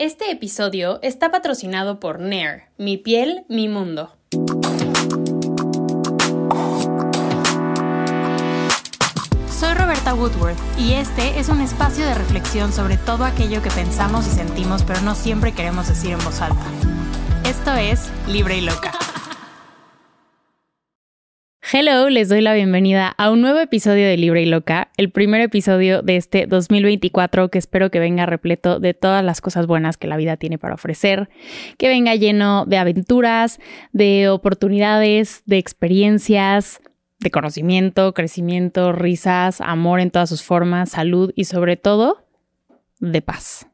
Este episodio está patrocinado por Nair, mi piel, mi mundo. Soy Roberta Woodworth y este es un espacio de reflexión sobre todo aquello que pensamos y sentimos pero no siempre queremos decir en voz alta. Esto es Libre y Loca. Hello, les doy la bienvenida a un nuevo episodio de Libre y Loca, el primer episodio de este 2024 que espero que venga repleto de todas las cosas buenas que la vida tiene para ofrecer, que venga lleno de aventuras, de oportunidades, de experiencias, de conocimiento, crecimiento, risas, amor en todas sus formas, salud y sobre todo de paz.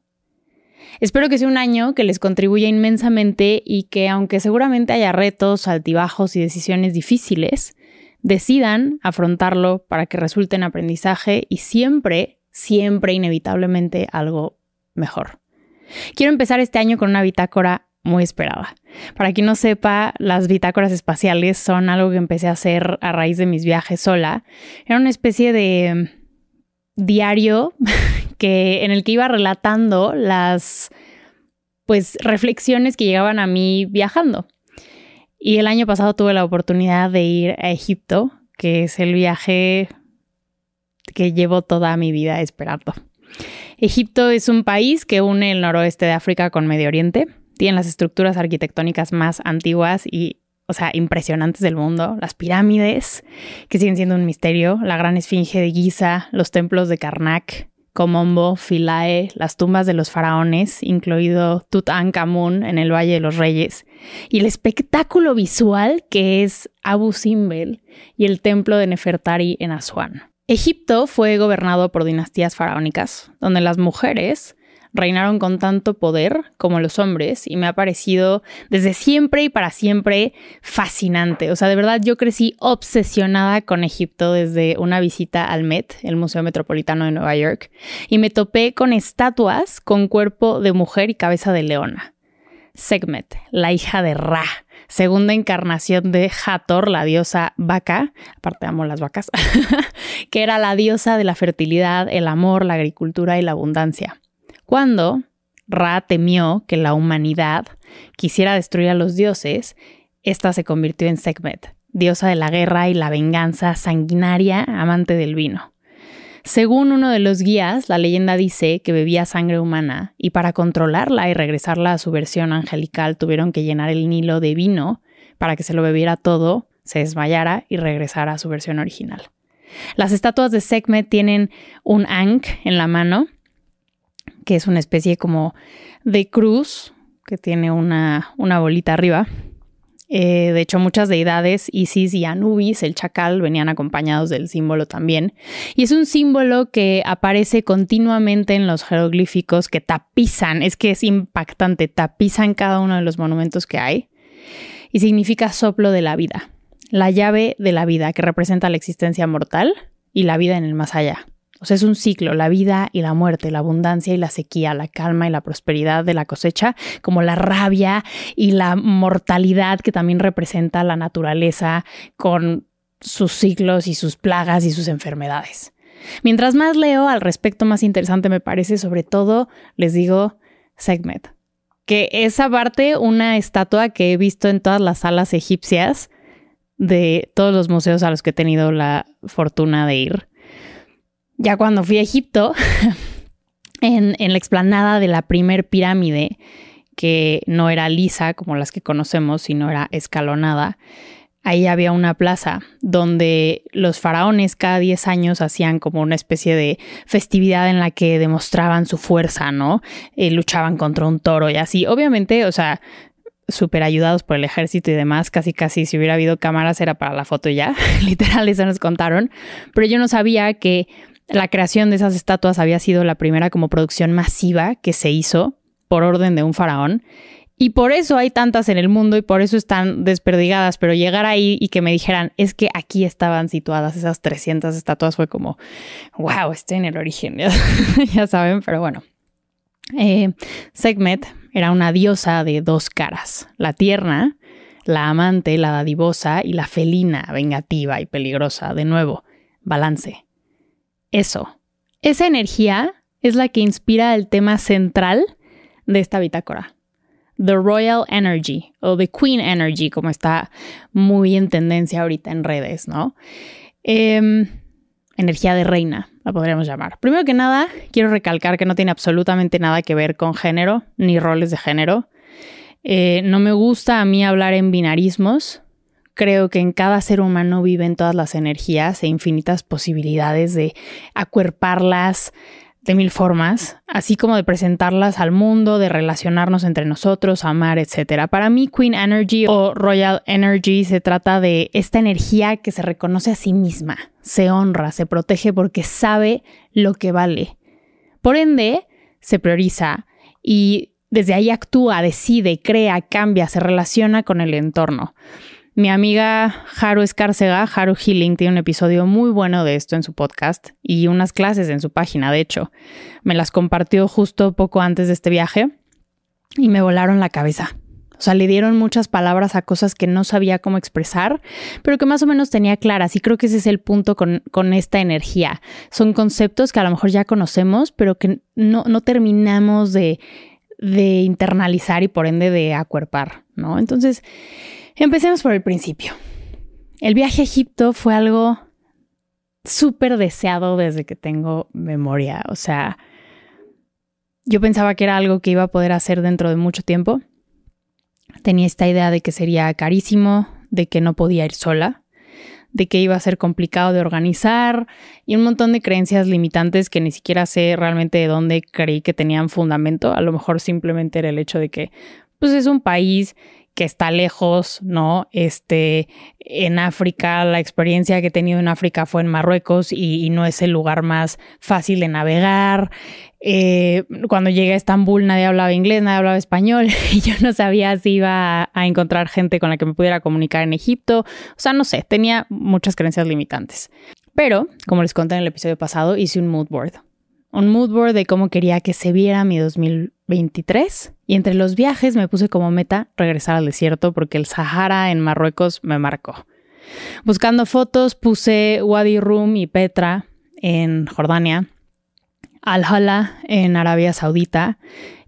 Espero que sea un año que les contribuya inmensamente y que aunque seguramente haya retos, altibajos y decisiones difíciles, decidan afrontarlo para que resulte en aprendizaje y siempre, siempre inevitablemente algo mejor. Quiero empezar este año con una bitácora muy esperada. Para quien no sepa, las bitácoras espaciales son algo que empecé a hacer a raíz de mis viajes sola. Era una especie de diario que en el que iba relatando las pues reflexiones que llegaban a mí viajando. Y el año pasado tuve la oportunidad de ir a Egipto, que es el viaje que llevo toda mi vida esperando. Egipto es un país que une el noroeste de África con Medio Oriente. Tiene las estructuras arquitectónicas más antiguas y, o sea, impresionantes del mundo. Las pirámides, que siguen siendo un misterio, la gran esfinge de Giza, los templos de Karnak, Komombo, Philae, las tumbas de los faraones, incluido Tutankhamun en el Valle de los Reyes, y el espectáculo visual que es Abu Simbel y el templo de Nefertari en Asuán. Egipto fue gobernado por dinastías faraónicas, donde las mujeres reinaron con tanto poder como los hombres y me ha parecido desde siempre y para siempre fascinante. O sea, de verdad yo crecí obsesionada con Egipto desde una visita al Met, el Museo Metropolitano de Nueva York, y me topé con estatuas con cuerpo de mujer y cabeza de leona. Segmet, la hija de Ra, segunda encarnación de Hathor, la diosa vaca, aparte amo las vacas, que era la diosa de la fertilidad, el amor, la agricultura y la abundancia. Cuando Ra temió que la humanidad quisiera destruir a los dioses, esta se convirtió en Sekhmet, diosa de la guerra y la venganza, sanguinaria, amante del vino. Según uno de los guías, la leyenda dice que bebía sangre humana y para controlarla y regresarla a su versión angelical tuvieron que llenar el Nilo de vino para que se lo bebiera todo, se desmayara y regresara a su versión original. Las estatuas de Sekhmet tienen un ankh en la mano que es una especie como de cruz que tiene una, una bolita arriba. Eh, de hecho, muchas deidades, Isis y Anubis, el chacal, venían acompañados del símbolo también. Y es un símbolo que aparece continuamente en los jeroglíficos que tapizan, es que es impactante, tapizan cada uno de los monumentos que hay. Y significa soplo de la vida, la llave de la vida que representa la existencia mortal y la vida en el más allá. Es un ciclo, la vida y la muerte, la abundancia y la sequía, la calma y la prosperidad de la cosecha, como la rabia y la mortalidad que también representa la naturaleza con sus ciclos y sus plagas y sus enfermedades. Mientras más leo al respecto, más interesante me parece, sobre todo, les digo, Segmet, que es aparte una estatua que he visto en todas las salas egipcias de todos los museos a los que he tenido la fortuna de ir ya cuando fui a Egipto, en, la explanada de la primer pirámide, que no era lisa como las que conocemos, sino era escalonada, ahí había una plaza donde los faraones cada 10 años hacían como una especie de festividad en la que demostraban su fuerza, ¿no? Eh, luchaban contra un toro y así. Obviamente, o sea, súper ayudados por el ejército y demás, casi casi si hubiera habido cámaras era para la foto ya, literal, eso nos contaron, pero yo no sabía que la creación de esas estatuas había sido la primera como producción masiva que se hizo por orden de un faraón. Y por eso hay tantas en el mundo y por eso están desperdigadas, pero llegar ahí y que me dijeran, es que aquí estaban situadas esas 300 estatuas fue como, wow, estoy en el origen, ya saben, pero bueno. Eh, era una diosa de dos caras, la tierna, la amante, la dadivosa y la felina, vengativa y peligrosa, de nuevo, balance eso. Esa energía es la que inspira el tema central de esta bitácora. The Royal Energy o The Queen Energy, como está muy en tendencia ahorita en redes, ¿no? Em, energía de reina, la podríamos llamar. Primero que nada, quiero recalcar que no tiene absolutamente nada que ver con género ni roles de género. Eh, no me gusta a mí hablar en binarismos. Creo que en cada ser humano viven todas las energías e infinitas posibilidades de acuerparlas, de mil formas, así como de presentarlas al mundo, de relacionarnos entre nosotros, amar, etc. Para mí, Queen Energy o Royal Energy se trata de esta energía que se reconoce a sí misma, se honra, se protege porque sabe lo que vale. Por ende, se prioriza y desde ahí actúa, decide, crea, cambia, se relaciona con el entorno. Mi amiga Haru Escárcega, Haru Healing, tiene un episodio muy bueno de esto en su podcast y unas clases en su página, de hecho. Me las compartió justo poco antes de este viaje y me volaron la cabeza. O sea, le dieron muchas palabras a cosas que no sabía cómo expresar, pero que más o menos tenía claras. Y creo que ese es el punto con, esta energía. Son conceptos que a lo mejor ya conocemos, pero que no, no terminamos de, de internalizar y por ende de acuerpar, ¿no? Entonces, Empecemos por el principio. El viaje a Egipto fue algo súper deseado desde que tengo memoria. O sea, yo pensaba que era algo que iba a poder hacer dentro de mucho tiempo. Tenía esta idea de que sería carísimo, de que no podía ir sola, de que iba a ser complicado de organizar y un montón de creencias limitantes que ni siquiera sé realmente de dónde creí que tenían fundamento. A lo mejor simplemente era el hecho de que pues es un país que está lejos, ¿no? Este, en África, la experiencia que he tenido en África fue en Marruecos y, no es el lugar más fácil de navegar. Eh, cuando llegué a Estambul nadie hablaba inglés, nadie hablaba español y yo no sabía si iba a, encontrar gente con la que me pudiera comunicar en Egipto. O sea, no sé, tenía muchas creencias limitantes. Pero, como les conté en el episodio pasado, hice un mood board un mood board de cómo quería que se viera mi 2023 y entre los viajes me puse como meta regresar al desierto porque el Sahara en Marruecos me marcó. Buscando fotos puse Wadi Rum y Petra en Jordania, Al-Hala en Arabia Saudita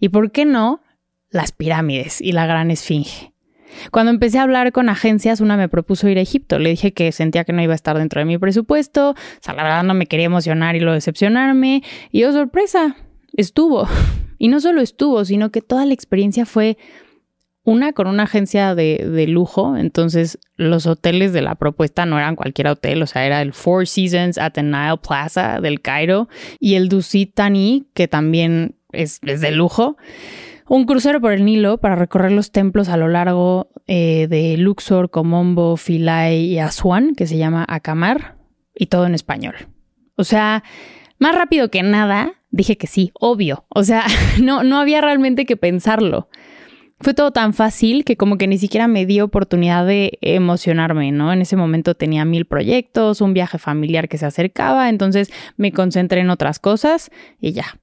y, ¿por qué no?, las pirámides y la Gran Esfinge. Cuando empecé a hablar con agencias, una me propuso ir a Egipto. Le dije que sentía que no iba a estar dentro de mi presupuesto. O sea, la verdad no me quería emocionar y lo decepcionarme. Y oh, sorpresa, estuvo. Y no solo estuvo, sino que toda la experiencia fue una con una agencia de, lujo, entonces los hoteles de la propuesta no eran cualquier hotel, o sea, era el Four Seasons at the Nile Plaza del Cairo y el Dusit Thani, que también es, es de lujo un crucero por el Nilo para recorrer los templos a lo largo eh, de Luxor, Comombo, Philae y Asuán, que se llama Acamar, y todo en español. O sea, más rápido que nada, dije que sí, obvio. O sea, no, no había realmente que pensarlo. Fue todo tan fácil que como que ni siquiera me di oportunidad de emocionarme, ¿no? En ese momento tenía mil proyectos, un viaje familiar que se acercaba, entonces me concentré en otras cosas y ya,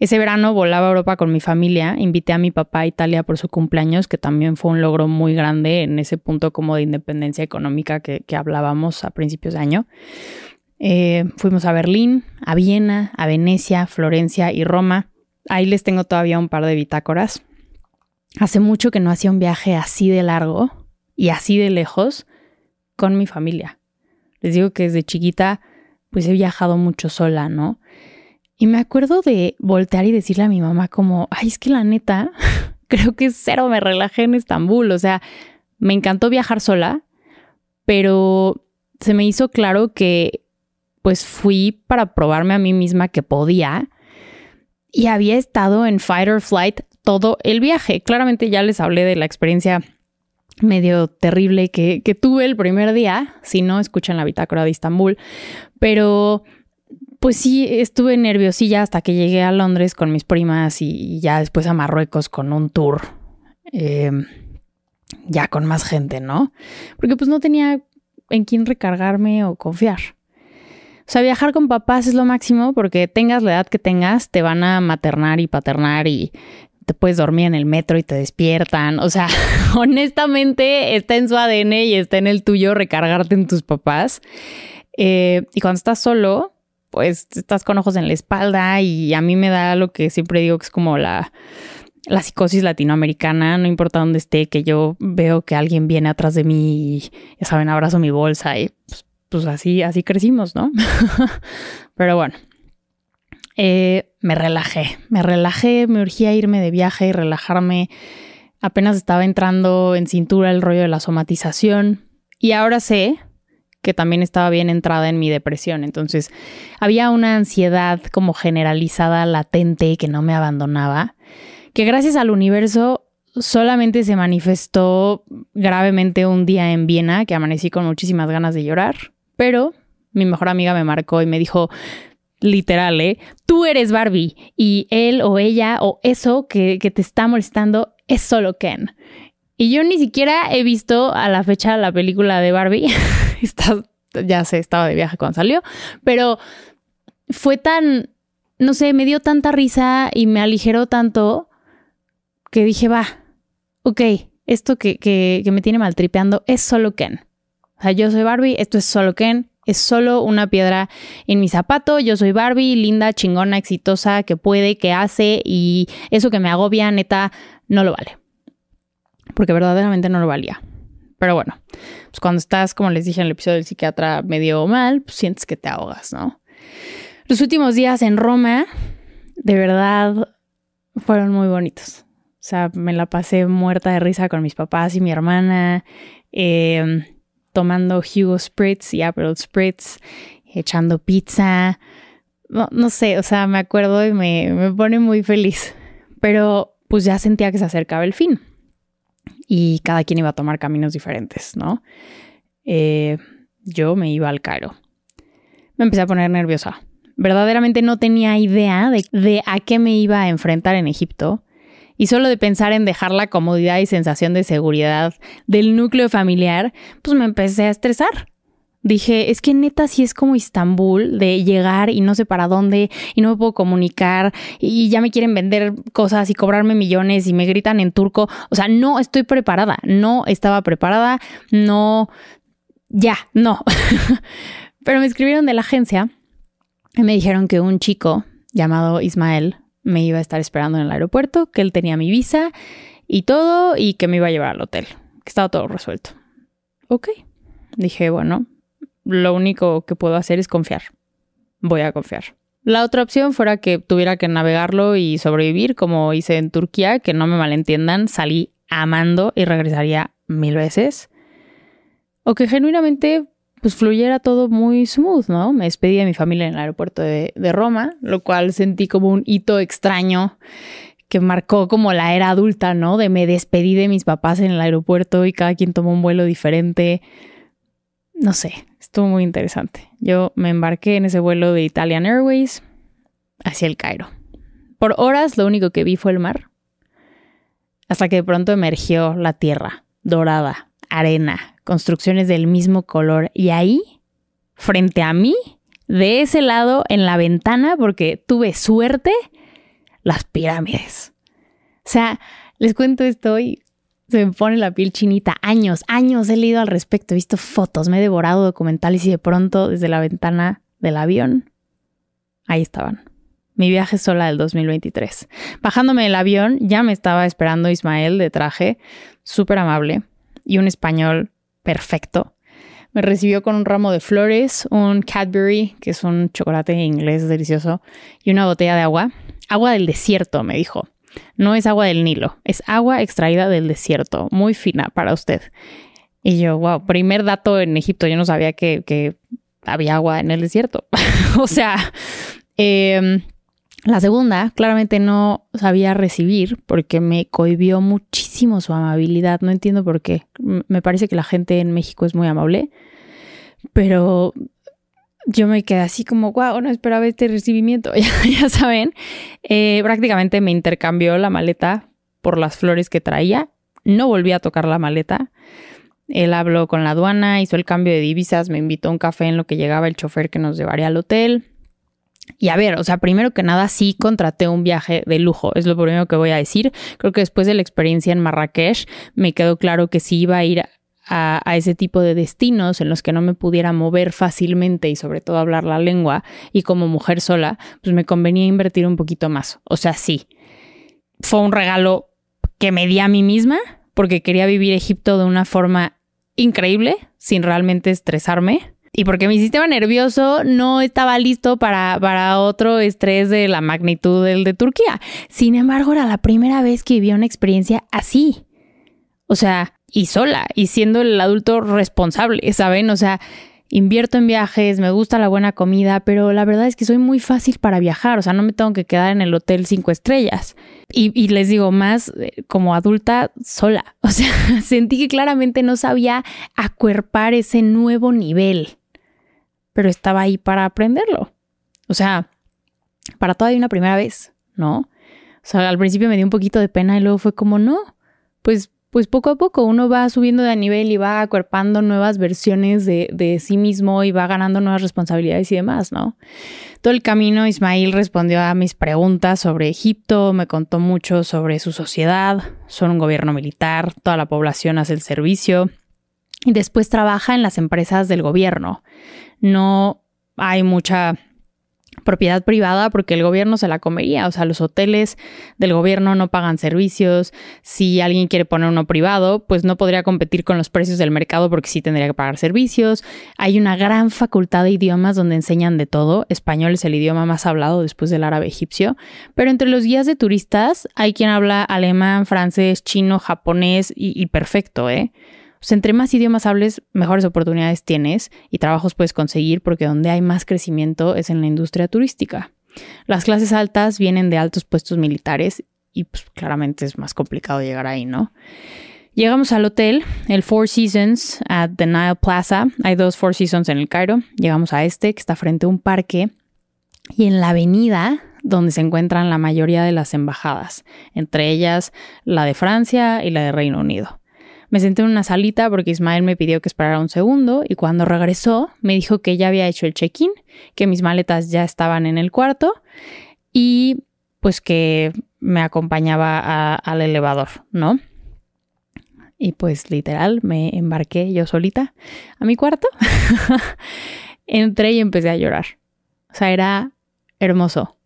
ese verano volaba a Europa con mi familia, invité a mi papá a Italia por su cumpleaños, que también fue un logro muy grande en ese punto como de independencia económica que, hablábamos a principios de año. Eh, fuimos a Berlín, a Viena, a Venecia, Florencia y Roma. Ahí les tengo todavía un par de bitácoras. Hace mucho que no hacía un viaje así de largo y así de lejos con mi familia. Les digo que desde chiquita pues he viajado mucho sola, ¿no? Y me acuerdo de voltear y decirle a mi mamá como, ay, es que la neta, creo que cero me relajé en Estambul. O sea, me encantó viajar sola, pero se me hizo claro que pues fui para probarme a mí misma que podía y había estado en fight or flight todo el viaje. Claramente ya les hablé de la experiencia medio terrible que, tuve el primer día, si no escuchan la bitácora de Estambul, pero pues sí, estuve nerviosilla hasta que llegué a Londres con mis primas y ya después a Marruecos con un tour. Em, ya con más gente, ¿no? Porque pues no tenía en quién recargarme o confiar. O sea, viajar con papás es lo máximo porque tengas la edad que tengas, te van a maternar y paternar y te puedes dormir en el metro y te despiertan. O sea, honestamente está en su ADN y está en el tuyo recargarte en tus papás. Eh, y cuando estás solo, pues estás con ojos en la espalda y a mí me da lo que siempre digo que es como la la psicosis latinoamericana, no importa dónde esté, que yo veo que alguien viene atrás de mí y, ya saben, abrazo mi bolsa y pues, pues así, así crecimos, ¿no? Pero bueno, eh, me relajé, me relajé, me urgía irme de viaje y relajarme. Apenas estaba entrando en cintura el rollo de la somatización y ahora sé que también estaba bien entrada en mi depresión. Entonces había una ansiedad como generalizada, latente, que no me abandonaba, que gracias al universo solamente se manifestó gravemente un día en Viena, que amanecí con muchísimas ganas de llorar, pero mi mejor amiga me marcó y me dijo, literal, ¿eh? Tú eres Barbie y él o ella o eso que, te está molestando es solo Ken. Y yo ni siquiera he visto a la fecha la película de Barbie. ya sé, estaba de viaje cuando salió, pero fue tan, no sé, me dio tanta risa y me aligeró tanto que dije, va, ok, esto que, que, que me tiene maltripeando es solo Ken. O sea, yo soy Barbie, esto es solo Ken, es solo una piedra en mi zapato. Yo soy Barbie, linda, chingona, exitosa, que puede, que hace y eso que me agobia, neta, no lo vale. Porque verdaderamente no lo valía. Pero bueno, pues cuando estás, como les dije en el episodio del psiquiatra, medio mal, pues sientes que te ahogas, ¿no? Los últimos días en Roma, de verdad, fueron muy bonitos. O sea, me la pasé muerta de risa con mis papás y mi hermana, em, tomando Hugo Spritz y April Spritz, echando pizza. No, no, sé, o sea, me acuerdo y me, me pone muy feliz. Pero pues ya sentía que se acercaba el fin y cada quien iba a tomar caminos diferentes, ¿no? Eh, yo me iba al Cairo. Me empecé a poner nerviosa. Verdaderamente no tenía idea de, de a qué me iba a enfrentar en Egipto. Y solo de pensar en dejar la comodidad y sensación de seguridad del núcleo familiar, pues me empecé a estresar. Dije, es que neta sí es como Istambul, de llegar y no sé para dónde y no me puedo comunicar y ya me quieren vender cosas y cobrarme millones y me gritan en turco. O sea, no estoy preparada, no estaba preparada, no, ya, no. Pero me escribieron de la agencia y me dijeron que un chico llamado Ismael me iba a estar esperando en el aeropuerto, que él tenía mi visa y todo y que me iba a llevar al hotel, que estaba todo resuelto. Ok. Dije, bueno, lo único que puedo hacer es confiar. Voy a confiar. La otra opción fuera que tuviera que navegarlo y sobrevivir, como hice en Turquía, que no me malentiendan, salí amando y regresaría mil veces. O que genuinamente pues fluyera todo muy smooth, ¿no? Me despedí de mi familia en el aeropuerto de, de Roma, lo cual sentí como un hito extraño que marcó como la era adulta, ¿no? De me despedí de mis papás en el aeropuerto y cada quien tomó un vuelo diferente. No sé, Estuvo muy interesante. Yo me embarqué en ese vuelo de Italian Airways hacia el Cairo. Por horas lo único que vi fue el mar, hasta que de pronto emergió la tierra, dorada, arena, construcciones del mismo color, y ahí, frente a mí, de ese lado, en la ventana, porque tuve suerte, las pirámides. O sea, les cuento esto y se me pone la piel chinita. Años, años he leído al respecto, he visto fotos, me he devorado documentales y de pronto desde la ventana del avión, ahí estaban. Mi viaje sola del 2023. Bajándome del avión, ya me estaba esperando Ismael de traje, súper amable, y un español perfecto. Me recibió con un ramo de flores, un Cadbury, que es un chocolate inglés delicioso, y una botella de agua. Agua del desierto, me dijo. No es agua del Nilo, es agua extraída del desierto, muy fina para usted. Y yo, wow, primer dato en Egipto, yo no sabía que, había agua en el desierto. o sea, em, la segunda, claramente no sabía recibir porque me cohibió muchísimo su amabilidad. No entiendo por qué. Me parece que la gente en México es muy amable, pero yo me quedé así como, wow, no esperaba este recibimiento, ya, saben. Eh, prácticamente me intercambió la maleta por las flores que traía. No volví a tocar la maleta. Él habló con la aduana, hizo el cambio de divisas, me invitó a un café en lo que llegaba el chofer que nos llevaría al hotel. Y a ver, o sea, primero que nada sí contraté un viaje de lujo, es lo primero que voy a decir. Creo que después de la experiencia en Marrakech me quedó claro que sí iba a ir a, ese tipo de destinos en los que no me pudiera mover fácilmente y sobre todo hablar la lengua y como mujer sola, pues me convenía invertir un poquito más. O sea, sí. fue un regalo que me di a mí misma porque quería vivir Egipto de una forma increíble, sin realmente estresarme. Y porque mi sistema nervioso no estaba listo para, para otro estrés de la magnitud del de Turquía. Sin embargo, era la primera vez que vivía una experiencia así. O sea, y sola, y siendo el adulto responsable, ¿saben? O sea, invierto en viajes, me gusta la buena comida, pero la verdad es que soy muy fácil para viajar, o sea, no me tengo que quedar en el hotel cinco estrellas. Y, les digo, más eh, como adulta sola, o sea, sentí que claramente no sabía acuerpar ese nuevo nivel, pero estaba ahí para aprenderlo. O sea, para todavía una primera vez, ¿no? O sea, al principio me dio un poquito de pena y luego fue como, no, pues pues poco a poco uno va subiendo de nivel y va acuerpando nuevas versiones de, sí mismo y va ganando nuevas responsabilidades y demás, ¿no? Todo el camino Ismail respondió a mis preguntas sobre Egipto, me contó mucho sobre su sociedad, son un gobierno militar, toda la población hace el servicio y después trabaja en las empresas del gobierno. No hay mucha propiedad privada porque el gobierno se la comería, o sea, los hoteles del gobierno no pagan servicios, si alguien quiere poner uno privado, pues no podría competir con los precios del mercado porque sí tendría que pagar servicios. Hay una gran facultad de idiomas donde enseñan de todo, español es el idioma más hablado después del árabe egipcio, pero entre los guías de turistas hay quien habla alemán, francés, chino, japonés y, perfecto, ¿eh? Entre más idiomas hables, mejores oportunidades tienes y trabajos puedes conseguir porque donde hay más crecimiento es en la industria turística. Las clases altas vienen de altos puestos militares y pues, claramente es más complicado llegar ahí, ¿no? Llegamos al hotel, el Four Seasons at the Nile Plaza. Hay dos Four Seasons en el Cairo. Llegamos a este que está frente a un parque y en la avenida donde se encuentran la mayoría de las embajadas, entre ellas la de Francia y la de Reino Unido. Me senté en una salita porque Ismael me pidió que esperara un segundo y cuando regresó me dijo que ya había hecho el check-in, que mis maletas ya estaban en el cuarto y pues que me acompañaba al elevador, ¿no? Y pues literal me embarqué yo solita a mi cuarto. Entré y empecé a llorar. O sea, era hermoso.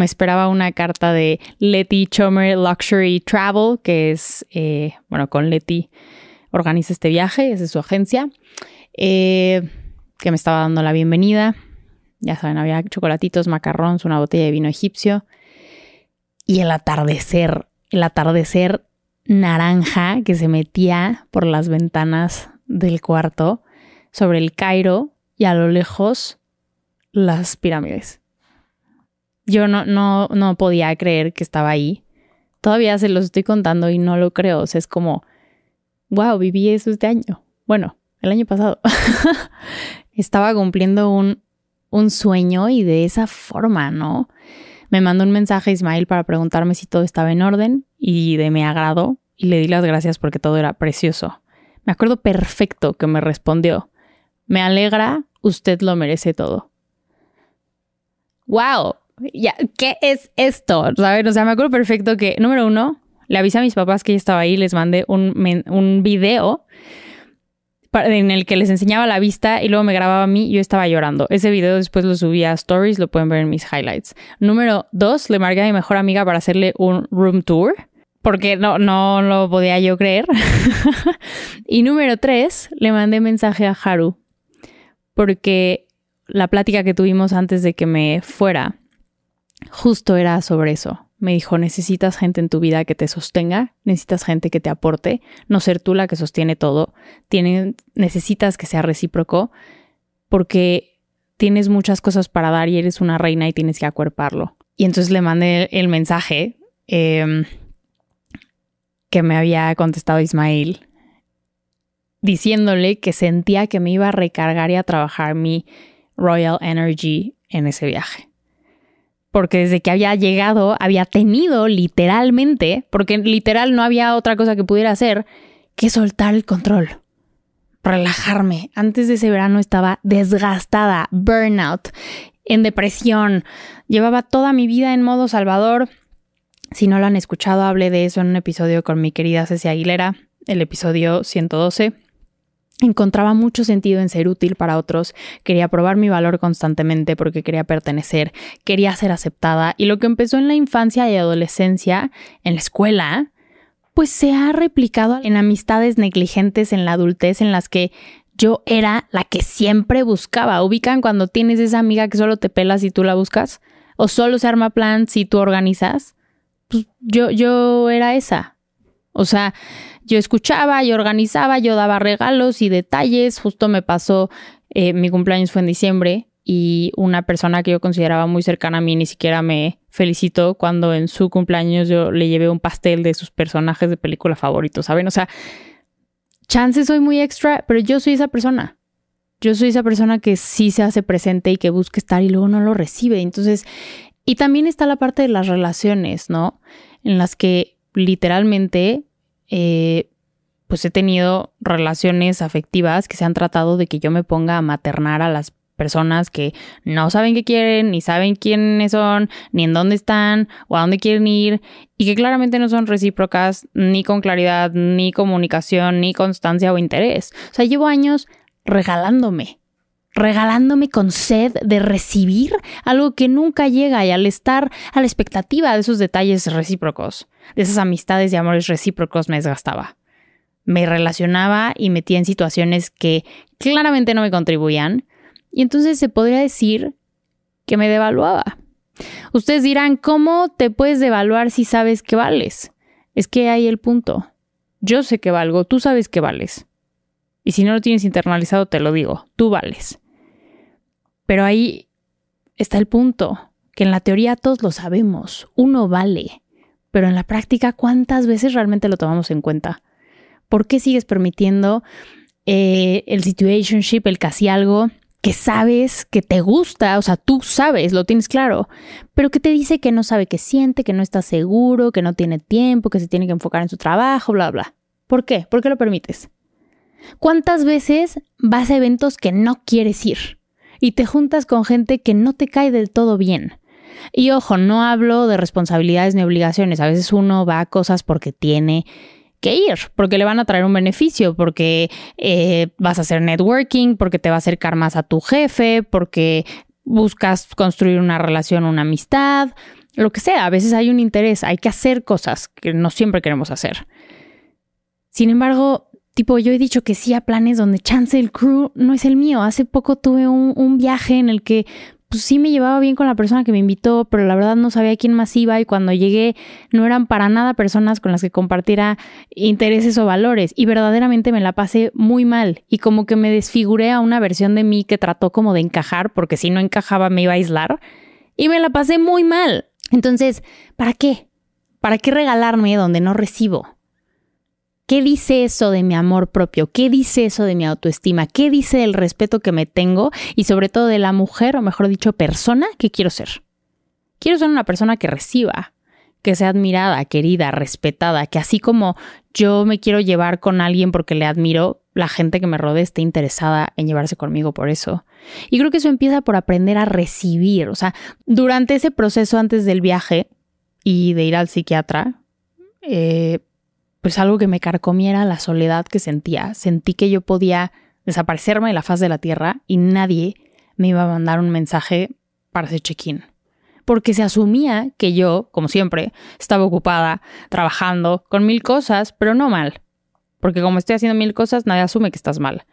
Me esperaba una carta de Letty Chomer Luxury Travel, que es, eh, bueno, con Letty organiza este viaje, esa es su agencia, eh, que me estaba dando la bienvenida. Ya saben, había chocolatitos, macarrones, una botella de vino egipcio. Y el atardecer, el atardecer naranja que se metía por las ventanas del cuarto sobre el Cairo y a lo lejos las pirámides. Yo no, no, no podía creer que estaba ahí. Todavía se los estoy contando y no lo creo. O sea, es como, wow, viví eso este año. Bueno, el año pasado. estaba cumpliendo un, un sueño y de esa forma, ¿no? Me mandó un mensaje a Ismael para preguntarme si todo estaba en orden y de me agrado y le di las gracias porque todo era precioso. Me acuerdo perfecto que me respondió, me alegra, usted lo merece todo. ¡Wow! Ya, ¿qué es esto? ¿Saben? O sea, me acuerdo perfecto que, número uno, le avisé a mis papás que ella estaba ahí, les mandé un, un video en el que les enseñaba la vista y luego me grababa a mí y yo estaba llorando. Ese video después lo subí a stories, lo pueden ver en mis highlights. Número dos, le marqué a mi mejor amiga para hacerle un room tour porque no, no lo podía yo creer. y número tres, le mandé mensaje a Haru porque la plática que tuvimos antes de que me fuera justo era sobre eso. Me dijo, necesitas gente en tu vida que te sostenga, necesitas gente que te aporte, no ser tú la que sostiene todo. necesitas que sea recíproco porque tienes muchas cosas para dar y eres una reina y tienes que acuerparlo. Y entonces le mandé el mensaje em, que me había contestado Ismail diciéndole que sentía que me iba a recargar y a trabajar mi Royal Energy en ese viaje porque desde que había llegado había tenido literalmente, porque literal no había otra cosa que pudiera hacer, que soltar el control, relajarme. Antes de ese verano estaba desgastada, burnout, en depresión. Llevaba toda mi vida en modo Salvador. Si no lo han escuchado, hablé de eso en un episodio con mi querida Ceci Aguilera, el episodio 112. Encontraba mucho sentido en ser útil para otros, quería probar mi valor constantemente porque quería pertenecer, quería ser aceptada y lo que empezó en la infancia y adolescencia, en la escuela, pues se ha replicado en amistades negligentes en la adultez en las que yo era la que siempre buscaba. ¿Ubican cuando tienes esa amiga que solo te pelas y tú la buscas? ¿O solo se arma plan si tú organizas? Pues yo, yo era esa. O sea, yo escuchaba, yo organizaba, yo daba regalos y detalles. Justo me pasó, eh, mi cumpleaños fue en diciembre y una persona que yo consideraba muy cercana a mí ni siquiera me felicitó cuando en su cumpleaños yo le llevé un pastel de sus personajes de película favoritos, ¿saben? O sea, chance soy muy extra, pero yo soy esa persona. Yo soy esa persona que sí se hace presente y que busca estar y luego no lo recibe. Entonces, y también está la parte de las relaciones, ¿no? En las que literalmente eh, pues he tenido relaciones afectivas que se han tratado de que yo me ponga a maternar a las personas que no saben qué quieren, ni saben quiénes son, ni en dónde están o a dónde quieren ir, y que claramente no son recíprocas, ni con claridad, ni comunicación, ni constancia o interés. O sea, llevo años regalándome, regalándome con sed de recibir algo que nunca llega y al estar a la expectativa de esos detalles recíprocos, de esas amistades y amores recíprocos me desgastaba. Me relacionaba y metía en situaciones que claramente no me contribuían y entonces se podría decir que me devaluaba. Ustedes dirán, ¿cómo te puedes devaluar si sabes que vales? Es que hay el punto. Yo sé que valgo, tú sabes que vales. Y si no lo tienes internalizado, te lo digo, tú vales. Pero ahí está el punto, que en la teoría todos lo sabemos, uno vale, pero en la práctica, ¿cuántas veces realmente lo tomamos en cuenta? ¿Por qué sigues permitiendo eh, el situationship, el casi algo, que sabes que te gusta, o sea, tú sabes, lo tienes claro, pero que te dice que no sabe qué siente, que no está seguro, que no tiene tiempo, que se tiene que enfocar en su trabajo, bla, bla. ¿Por qué? ¿Por qué lo permites? ¿Cuántas veces vas a eventos que no quieres ir y te juntas con gente que no te cae del todo bien? Y ojo, no hablo de responsabilidades ni obligaciones. A veces uno va a cosas porque tiene que ir, porque le van a traer un beneficio, porque eh, vas a hacer networking, porque te va a acercar más a tu jefe, porque buscas construir una relación, una amistad, lo que sea. A veces hay un interés, hay que hacer cosas que no siempre queremos hacer. Sin embargo, tipo, yo he dicho que sí a planes donde chance el crew no es el mío. Hace poco tuve un, un viaje en el que pues sí me llevaba bien con la persona que me invitó, pero la verdad no sabía quién más iba y cuando llegué no eran para nada personas con las que compartiera intereses o valores y verdaderamente me la pasé muy mal y como que me desfiguré a una versión de mí que trató como de encajar porque si no encajaba me iba a aislar y me la pasé muy mal. Entonces, ¿para qué? ¿Para qué regalarme donde no recibo? ¿Qué dice eso de mi amor propio? ¿Qué dice eso de mi autoestima? ¿Qué dice del respeto que me tengo y sobre todo de la mujer, o mejor dicho, persona que quiero ser? Quiero ser una persona que reciba, que sea admirada, querida, respetada, que así como yo me quiero llevar con alguien porque le admiro, la gente que me rodea esté interesada en llevarse conmigo por eso. Y creo que eso empieza por aprender a recibir. O sea, durante ese proceso antes del viaje y de ir al psiquiatra, eh, pues algo que me carcomiera la soledad que sentía. Sentí que yo podía desaparecerme de la faz de la tierra y nadie me iba a mandar un mensaje para hacer check-in. Porque se asumía que yo, como siempre, estaba ocupada, trabajando, con mil cosas, pero no mal. Porque como estoy haciendo mil cosas, nadie asume que estás mal.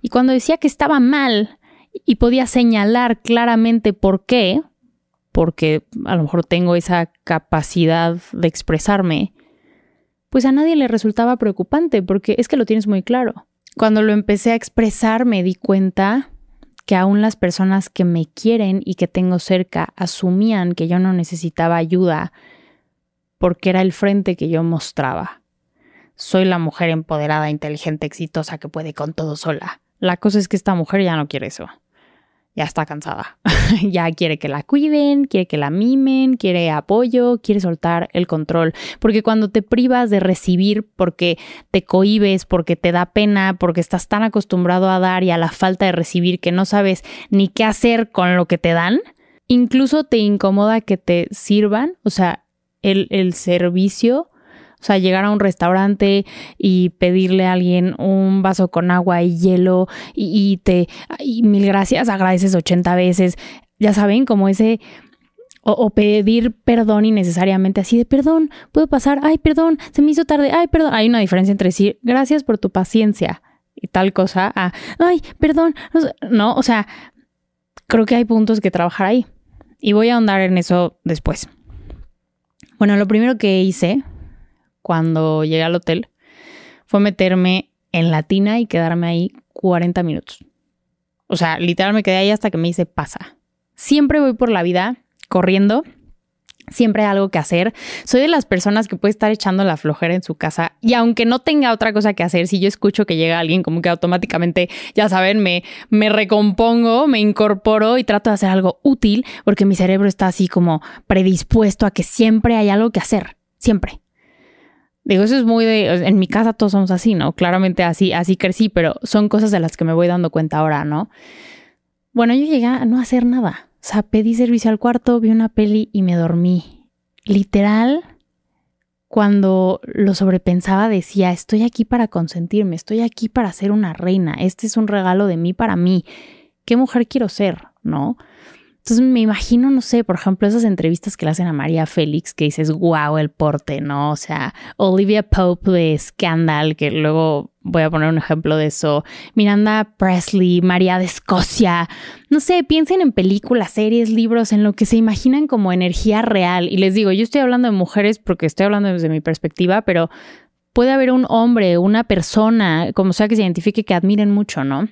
Y cuando decía que estaba mal y podía señalar claramente por qué, porque a lo mejor tengo esa capacidad de expresarme, pues a nadie le resultaba preocupante porque es que lo tienes muy claro. Cuando lo empecé a expresar me di cuenta que aún las personas que me quieren y que tengo cerca asumían que yo no necesitaba ayuda porque era el frente que yo mostraba. Soy la mujer empoderada, inteligente, exitosa que puede con todo sola. La cosa es que esta mujer ya no quiere eso ya está cansada. ya quiere que la cuiden, quiere que la mimen, quiere apoyo, quiere soltar el control. Porque cuando te privas de recibir porque te cohibes, porque te da pena, porque estás tan acostumbrado a dar y a la falta de recibir que no sabes ni qué hacer con lo que te dan, incluso te incomoda que te sirvan, o sea, el, el servicio O sea, llegar a un restaurante y pedirle a alguien un vaso con agua y hielo y, te y mil gracias, agradeces 80 veces. Ya saben, como ese o, pedir perdón innecesariamente así de perdón, puedo pasar, ay, perdón, se me hizo tarde, ay, perdón. Hay una diferencia entre decir gracias por tu paciencia y tal cosa a, ay, perdón, no, o sea, creo que hay puntos que trabajar ahí. Y voy a ahondar en eso después. Bueno, lo primero que hice cuando llegué al hotel fue meterme en la tina y quedarme ahí 40 minutos. O sea, literal me quedé ahí hasta que me hice pasa. Siempre voy por la vida corriendo. Siempre hay algo que hacer. Soy de las personas que puede estar echando la flojera en su casa y aunque no tenga otra cosa que hacer, si yo escucho que llega alguien, como que automáticamente, ya saben, me, me recompongo, me incorporo y trato de hacer algo útil porque mi cerebro está así como predispuesto a que siempre hay algo que hacer. Siempre. Digo, eso es muy de. En mi casa todos somos así, ¿no? Claramente así, así crecí, pero son cosas de las que me voy dando cuenta ahora, ¿no? Bueno, yo llegué a no hacer nada. O sea, pedí servicio al cuarto, vi una peli y me dormí. Literal, cuando lo sobrepensaba decía, estoy aquí para consentirme, estoy aquí para ser una reina, este es un regalo de mí para mí. ¿Qué mujer quiero ser? ¿No? Entonces me imagino, no sé, por ejemplo, esas entrevistas que le hacen a María Félix, que dices, wow, el porte, ¿no? O sea, Olivia Pope de Scandal, que luego voy a poner un ejemplo de eso, Miranda Presley, María de Escocia, no sé, piensen en películas, series, libros, en lo que se imaginan como energía real. Y les digo, yo estoy hablando de mujeres porque estoy hablando desde mi perspectiva, pero puede haber un hombre, una persona, como sea que se identifique, que admiren mucho, ¿no?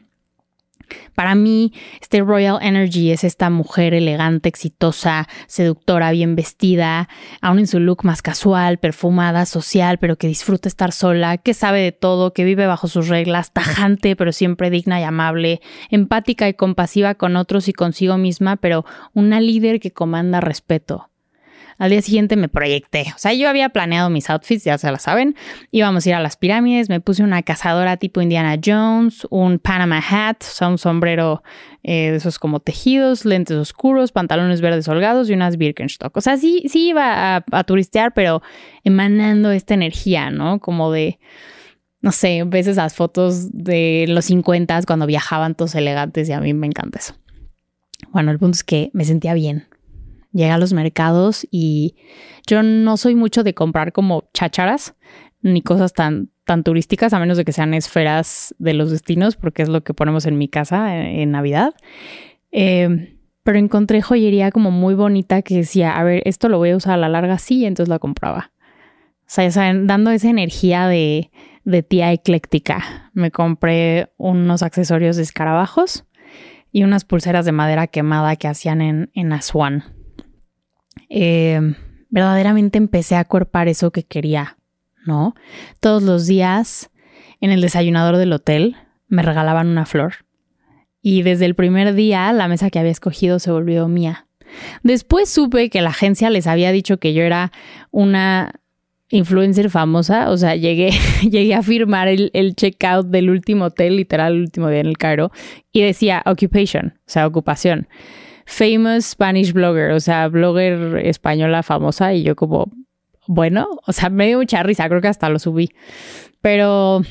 Para mí, este Royal Energy es esta mujer elegante, exitosa, seductora, bien vestida, aún en su look más casual, perfumada, social, pero que disfruta estar sola, que sabe de todo, que vive bajo sus reglas, tajante, pero siempre digna y amable, empática y compasiva con otros y consigo misma, pero una líder que comanda respeto. Al día siguiente me proyecté. O sea, yo había planeado mis outfits, ya se la saben. Íbamos a ir a las pirámides, me puse una cazadora tipo Indiana Jones, un Panama hat, o sea, un sombrero eh, de esos como tejidos, lentes oscuros, pantalones verdes holgados y unas Birkenstock. O sea, sí, sí iba a, turistear, pero emanando esta energía, ¿no? Como de no sé, ves esas fotos de los 50 cuando viajaban todos elegantes y a mí me encanta eso. Bueno, el punto es que me sentía bien, llegué a los mercados y yo no soy mucho de comprar como chácharas ni cosas tan, tan turísticas, a menos de que sean esferas de los destinos, porque es lo que ponemos en mi casa en, Navidad. Eh, pero encontré joyería como muy bonita que decía, a ver, esto lo voy a usar a la larga, sí, entonces la compraba. O sea, ya saben, dando esa energía de, de tía ecléctica. Me compré unos accesorios de escarabajos y unas pulseras de madera quemada que hacían en, en. Eh, verdaderamente empecé a cuerpar eso que quería, ¿no? Todos los días en el desayunador del hotel me regalaban una flor. Y desde el primer día la mesa que había escogido se volvió mía. Después supe que la agencia les había dicho que yo era una influencer famosa, o sea, llegué, llegué a firmar el, el checkout del último hotel, literal, el último día en el Cairo, y decía occupation, o sea, ocupación famous Spanish blogger, o sea, blogger española famosa y yo como, bueno, o sea, me dio mucha risa, creo que hasta lo subí. Pero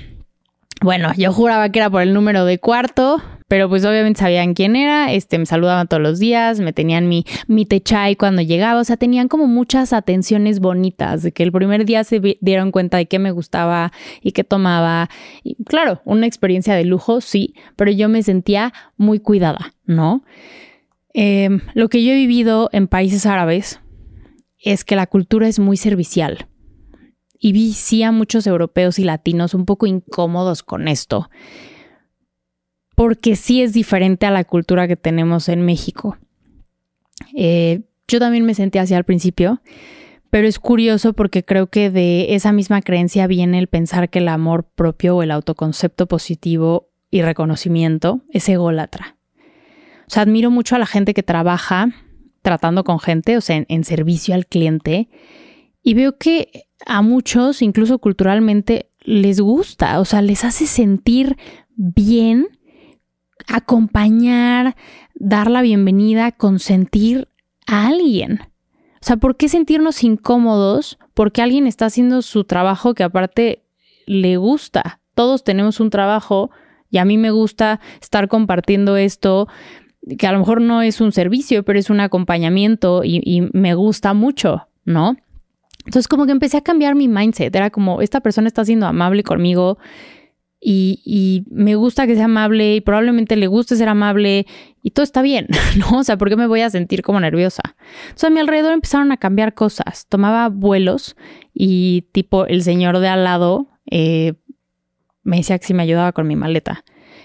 bueno, yo juraba que era por el número de cuarto, pero pues obviamente sabían quién era, este, me saludaban todos los días, me tenían mi, mi techay cuando llegaba, o sea, tenían como muchas atenciones bonitas, de que el primer día se dieron cuenta de qué me gustaba y qué tomaba. Y claro, una experiencia de lujo, sí, pero yo me sentía muy cuidada, ¿no? Em, lo que yo he vivido en países árabes es que la cultura es muy servicial. Y vi sí a muchos europeos y latinos un poco incómodos con esto. Porque sí es diferente a la cultura que tenemos en México. Eh, yo también me sentí así al principio, pero es curioso porque creo que de esa misma creencia viene el pensar que el amor propio o el autoconcepto positivo y reconocimiento es ególatra. O sea, admiro mucho a la gente que trabaja tratando con gente, o sea, en, servicio al cliente, y veo que a muchos, incluso culturalmente, les gusta, o sea, les hace sentir bien acompañar, dar la bienvenida, consentir a alguien. O sea, ¿por qué sentirnos incómodos porque alguien está haciendo su trabajo que aparte le gusta. Todos tenemos un trabajo y a mí me gusta estar compartiendo esto, que a lo mejor no es un servicio, pero es un acompañamiento y, me gusta mucho, ¿no? Entonces como que empecé a cambiar mi mindset. Era como, esta persona está siendo amable conmigo y, me gusta que sea amable y probablemente le guste ser amable y todo está bien, ¿no? O sea, ¿por qué me voy a sentir como nerviosa? Entonces a mi alrededor empezaron a cambiar cosas. Tomaba vuelos y tipo el señor de al lado eh, me decía que si me ayudaba con mi maleta.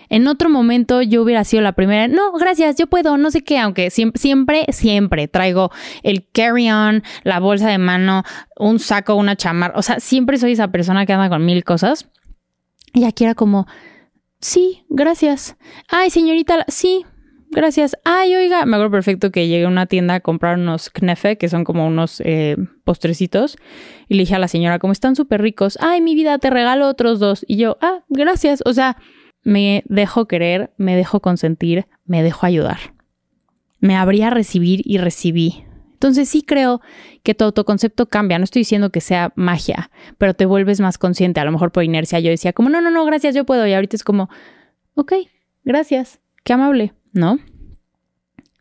En otro momento yo hubiera sido la primera, no, gracias, yo puedo, no sé qué, aunque siempre, siempre, siempre traigo el carry-on, la bolsa de mano, un saco, una chamarra, o sea, siempre soy esa persona que anda con mil cosas. Y aquí era como, sí, gracias. Ay, señorita, sí, gracias. Ay, oiga, me acuerdo perfecto que llegué a una tienda a comprar unos knefe, que son como unos eh, postrecitos, y le dije a la señora, como están súper ricos, ay, mi vida, te regalo otros dos. Y yo, ah, gracias. O sea, me dejo querer, me dejo consentir, me dejo ayudar. Me abrí a recibir y recibí. Entonces sí creo que tu autoconcepto cambia. No estoy diciendo que sea magia, pero te vuelves más consciente. A lo mejor por inercia yo decía como, no, no, no, gracias, yo puedo. Y ahorita es como, ok, gracias, qué amable, ¿no?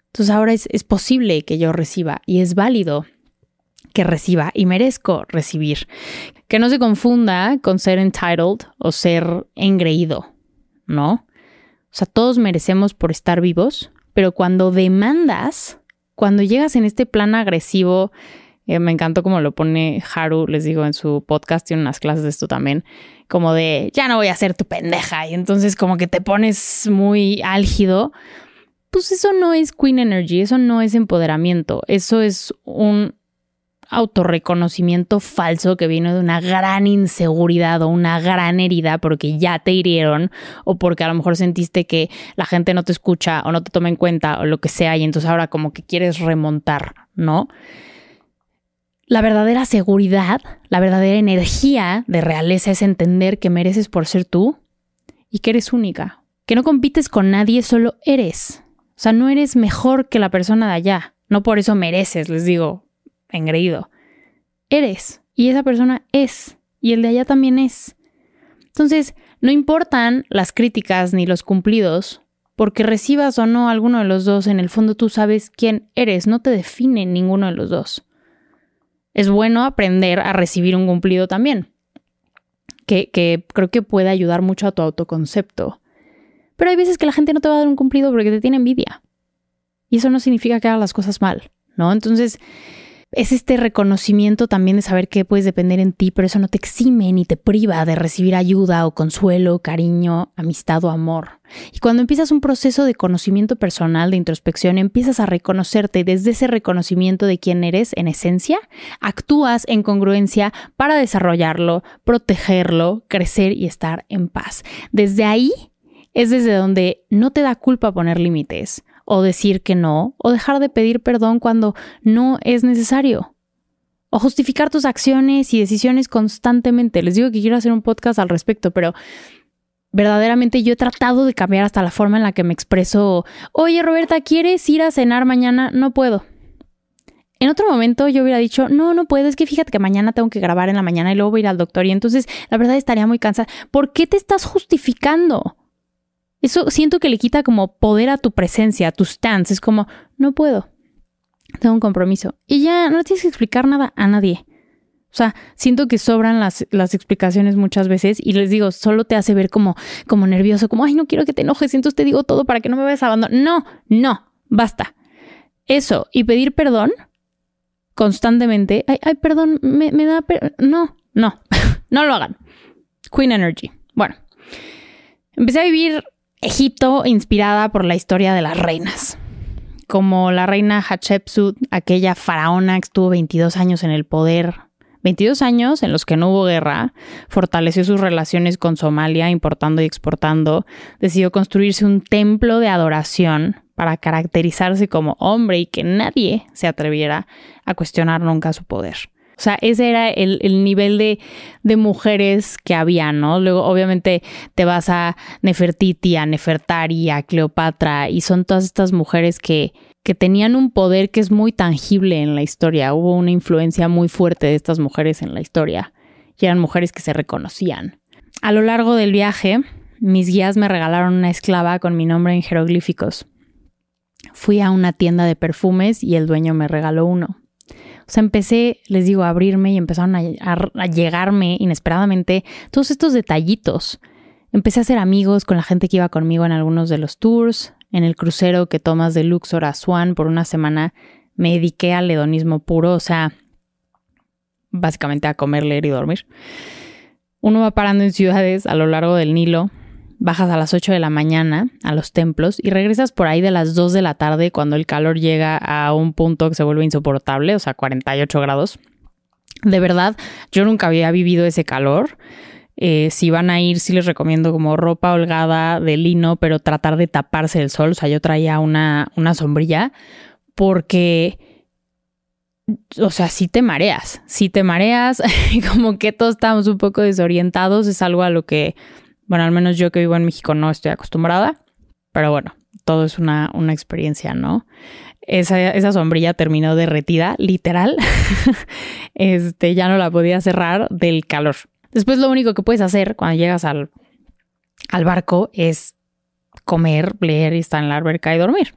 Entonces ahora es, es posible que yo reciba y es válido que reciba y merezco recibir. Que no se confunda con ser entitled o ser engreído, ¿no? O sea, todos merecemos por estar vivos, pero cuando demandas cuando llegas en este plan agresivo, eh, me encantó como lo pone Haru, les digo, en su podcast, tiene unas clases de esto también, como de, ya no voy a ser tu pendeja, y entonces como que te pones muy álgido, pues eso no es Queen Energy, eso no es empoderamiento, eso es un autorreconocimiento falso que viene de una gran inseguridad o una gran herida porque ya te hirieron o porque a lo mejor sentiste que la gente no te escucha o no te toma en cuenta o lo que sea y entonces ahora como que quieres remontar, ¿no? La verdadera seguridad, la verdadera energía de realeza es entender que mereces por ser tú y que eres única, que no compites con nadie, solo eres. O sea, no eres mejor que la persona de allá, no por eso mereces, les digo, engreído. Eres. Y esa persona es. Y el de allá también es. Entonces, no importan las críticas ni los cumplidos, porque recibas o no alguno de los dos, en el fondo tú sabes quién eres, no te define ninguno de los dos. Es bueno aprender a recibir un cumplido también, que, que creo que puede ayudar mucho a tu autoconcepto. Pero hay veces que la gente no te va a dar un cumplido porque te tiene envidia. Y eso no significa que hagas las cosas mal, ¿no? Entonces, es este reconocimiento también de saber que puedes depender en ti, pero eso no te exime ni te priva de recibir ayuda o consuelo, cariño, amistad o amor. Y cuando empiezas un proceso de conocimiento personal, de introspección, empiezas a reconocerte desde ese reconocimiento de quién eres en esencia, actúas en congruencia para desarrollarlo, protegerlo, crecer y estar en paz. Desde ahí es desde donde no te da culpa poner límites o decir que no, o dejar de pedir perdón cuando no es necesario, o justificar tus acciones y decisiones constantemente. Les digo que quiero hacer un podcast al respecto, pero verdaderamente yo he tratado de cambiar hasta la forma en la que me expreso, oye Roberta, ¿quieres ir a cenar mañana? No puedo. En otro momento yo hubiera dicho, no, no puedo, es que fíjate que mañana tengo que grabar en la mañana y luego voy a ir al doctor y entonces la verdad estaría muy cansada. ¿Por qué te estás justificando? Eso siento que le quita como poder a tu presencia, a tu stance. Es como, no puedo. Tengo un compromiso. Y ya no tienes que explicar nada a nadie. O sea, siento que sobran las, las, explicaciones muchas veces y les digo, solo te hace ver como, como nervioso, como, ay, no quiero que te enojes, entonces te digo todo para que no me vayas a abandonar. No, no, basta. Eso y pedir perdón constantemente. Ay, ay, perdón, me, me da... No, no, no lo hagan. Queen Energy. Bueno, empecé a vivir Egipto inspirada por la historia de las reinas. Como la reina Hatshepsut, aquella faraona que estuvo 22 años en el poder, 22 años en los que no hubo guerra, fortaleció sus relaciones con Somalia, importando y exportando, decidió construirse un templo de adoración para caracterizarse como hombre y que nadie se atreviera a cuestionar nunca su poder. O sea, ese era el, nivel de, de, mujeres que había, ¿no? Luego, obviamente, te vas a Nefertiti, a Nefertari, a Cleopatra, y son todas estas mujeres que, que tenían un poder que es muy tangible en la historia. Hubo una influencia muy fuerte de estas mujeres en la historia y eran mujeres que se reconocían. A lo largo del viaje, mis guías me regalaron una esclava con mi nombre en jeroglíficos. Fui a una tienda de perfumes y el dueño me regaló uno. O sea, empecé, les digo, a abrirme y empezaron a, llegarme inesperadamente todos estos detallitos. Empecé a hacer amigos con la gente que iba conmigo en algunos de los tours. En el crucero que tomas de Luxor a Swan por una semana me dediqué al hedonismo puro, o sea, básicamente a comer, leer y dormir. Uno va parando en ciudades a lo largo del Nilo, bajas a las 8 de la mañana a los templos y regresas por ahí de las 2 de la tarde cuando el calor llega a un punto que se vuelve insoportable, o sea, 48 grados. De verdad, yo nunca había vivido ese calor. Eh, si van a ir, sí les recomiendo como ropa holgada de lino, pero tratar de taparse el sol. O sea, yo traía una, una sombrilla porque o sea, sí te mareas, sí te mareas, como que todos estamos un poco desorientados, es algo a lo que bueno, al menos yo que vivo en México no estoy acostumbrada, pero bueno, todo es una, una experiencia, ¿no? Esa, esa, sombrilla terminó derretida, literal. este, ya no la podía cerrar del calor. Después lo único que puedes hacer cuando llegas al, al barco es comer, leer estar en la alberca y dormir.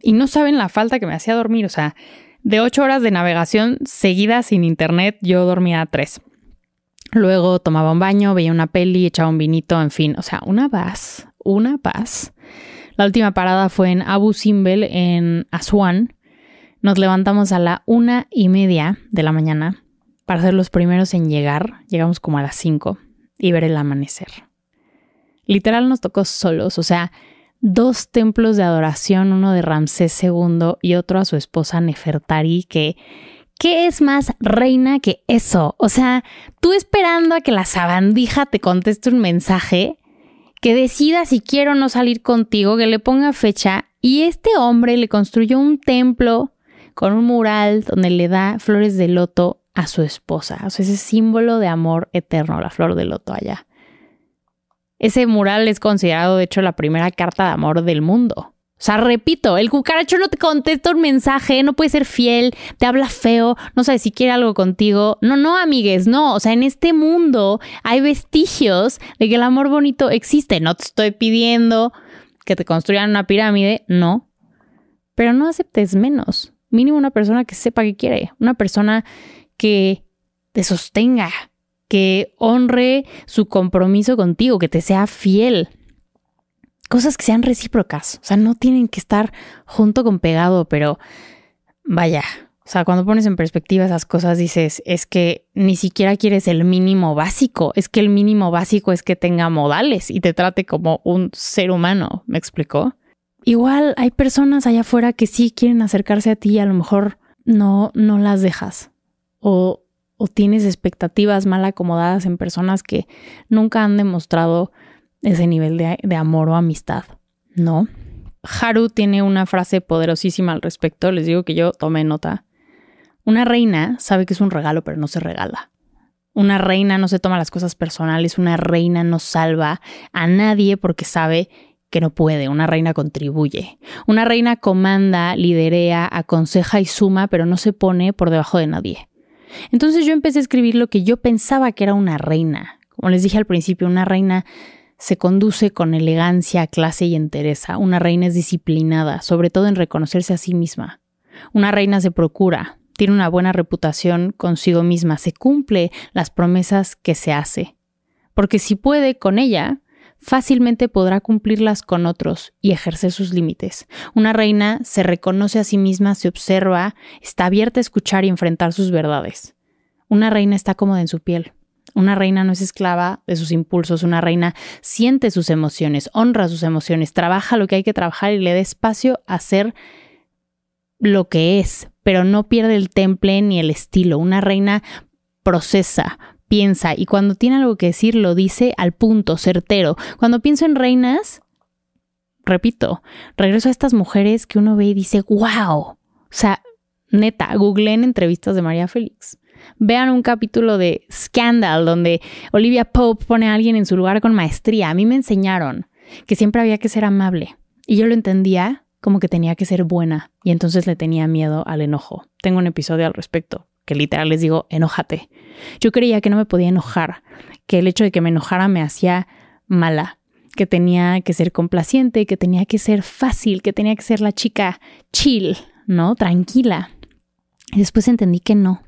Y no saben la falta que me hacía dormir. O sea, de ocho horas de navegación seguidas sin internet, yo dormía tres. Luego tomaba un baño, veía una peli, echaba un vinito, en fin, o sea, una paz, una paz. La última parada fue en Abu Simbel, en Aswan. Nos levantamos a la una y media de la mañana para ser los primeros en llegar. Llegamos como a las cinco y ver el amanecer. Literal nos tocó solos, o sea, dos templos de adoración, uno de Ramsés II y otro a su esposa Nefertari, que ¿Qué es más reina que eso? O sea, tú esperando a que la sabandija te conteste un mensaje, que decida si quiero o no salir contigo, que le ponga fecha, y este hombre le construyó un templo con un mural donde le da flores de loto a su esposa. O sea, ese símbolo de amor eterno, la flor de loto allá. Ese mural es considerado, de hecho, la primera carta de amor del mundo. O sea, repito, el cucaracho no te contesta un mensaje, no puede ser fiel, te habla feo, no sabe si quiere algo contigo. No, no, amigues, no. O sea, en este mundo hay vestigios de que el amor bonito existe. No te estoy pidiendo que te construyan una pirámide, no. Pero no aceptes menos. Mínimo una persona que sepa que quiere, una persona que te sostenga, que honre su compromiso contigo, que te sea fiel cosas que sean recíprocas. O sea, no tienen que estar junto con pegado, pero vaya. O sea, cuando pones en perspectiva esas cosas, dices, es que ni siquiera quieres el mínimo básico. Es que el mínimo básico es que tenga modales y te trate como un ser humano. ¿Me explicó? Igual hay personas allá afuera que sí quieren acercarse a ti y a lo mejor no, no las dejas. O, o tienes expectativas mal acomodadas en personas que nunca han demostrado ese nivel de, amor o amistad, ¿no? Haru tiene una frase poderosísima al respecto, les digo que yo tomé nota. Una reina sabe que es un regalo, pero no se regala. Una reina no se toma las cosas personales, una reina no salva a nadie porque sabe que no puede, una reina contribuye. Una reina comanda, liderea, aconseja y suma, pero no se pone por debajo de nadie. Entonces yo empecé a escribir lo que yo pensaba que era una reina. Como les dije al principio, una reina se conduce con elegancia, clase y entereza. Una reina es disciplinada, sobre todo en reconocerse a sí misma. Una reina se procura, tiene una buena reputación consigo misma, se cumple las promesas que se hace. Porque si puede con ella, fácilmente podrá cumplirlas con otros y ejercer sus límites. Una reina se reconoce a sí misma, se observa, está abierta a escuchar y enfrentar sus verdades. Una reina está cómoda en su piel. Una reina no es esclava de sus impulsos, una reina siente sus emociones, honra sus emociones, trabaja lo que hay que trabajar y le da espacio a ser lo que es, pero no pierde el temple ni el estilo. Una reina procesa, piensa y cuando tiene algo que decir lo dice al punto, certero. Cuando pienso en reinas, repito, regreso a estas mujeres que uno ve y dice, wow. O sea, neta, en entrevistas de María Félix. Vean un capítulo de Scandal donde Olivia Pope pone a alguien en su lugar con maestría. A mí me enseñaron que siempre había que ser amable. Y yo lo entendía como que tenía que ser buena y entonces le tenía miedo al enojo. Tengo un episodio al respecto que literal les digo, enójate. Yo creía que no me podía enojar, que el hecho de que me enojara me hacía mala, que tenía que ser complaciente, que tenía que ser fácil, que tenía que ser la chica chill, ¿no? Tranquila. Y después entendí que no,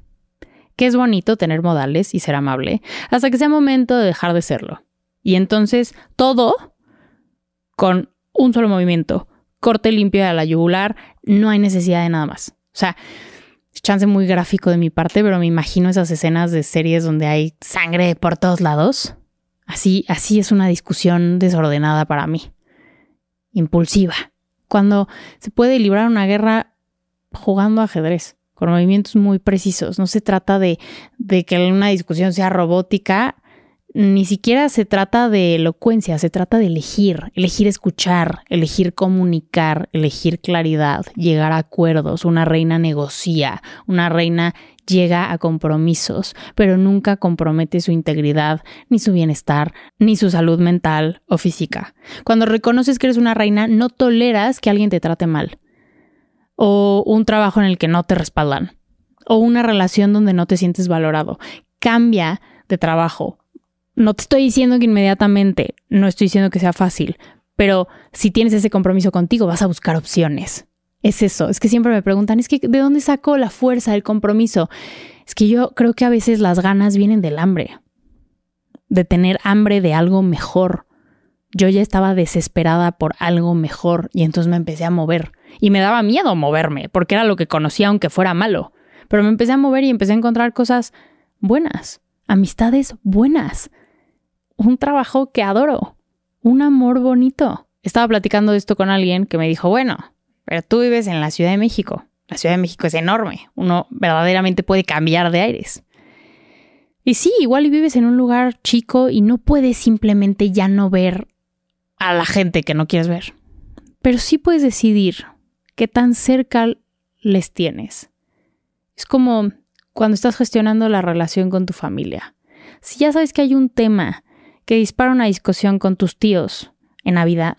que es bonito tener modales y ser amable, hasta que sea momento de dejar de serlo. Y entonces todo con un solo movimiento, corte limpio a la yugular, no hay necesidad de nada más. O sea, chance muy gráfico de mi parte, pero me imagino esas escenas de series donde hay sangre por todos lados. Así, así es una discusión desordenada para mí. Impulsiva. Cuando se puede librar una guerra jugando ajedrez, con movimientos muy precisos. No se trata de, de que una discusión sea robótica ni siquiera se trata de elocuencia, se trata de elegir, elegir escuchar, elegir comunicar, elegir claridad, llegar a acuerdos. Una reina negocia, una reina llega a compromisos, pero nunca compromete su integridad, ni su bienestar, ni su salud mental o física. Cuando reconoces que eres una reina, no toleras que alguien te trate mal, o un trabajo en el que no te respaldan, o una relación donde no te sientes valorado. Cambia de trabajo, no te estoy diciendo que inmediatamente, no estoy diciendo que sea fácil, pero si tienes ese compromiso contigo, vas a buscar opciones. Es eso, es que siempre me preguntan, es que ¿de dónde sacó la fuerza, el compromiso? Es que yo creo que a veces las ganas vienen del hambre, de tener hambre de algo mejor. Yo ya estaba desesperada por algo mejor y entonces me empecé a mover. Y me daba miedo moverme, porque era lo que conocía aunque fuera malo. Pero me empecé a mover y empecé a encontrar cosas buenas, amistades buenas, un trabajo que adoro, un amor bonito. Estaba platicando esto con alguien que me dijo, bueno, pero tú vives en la Ciudad de México. La Ciudad de México es enorme. Uno verdaderamente puede cambiar de aires. Y sí, igual vives en un lugar chico y no puedes simplemente ya no ver a la gente que no quieres ver. Pero sí puedes decidir qué tan cerca les tienes. Es como cuando estás gestionando la relación con tu familia. Si ya sabes que hay un tema que dispara una discusión con tus tíos en Navidad,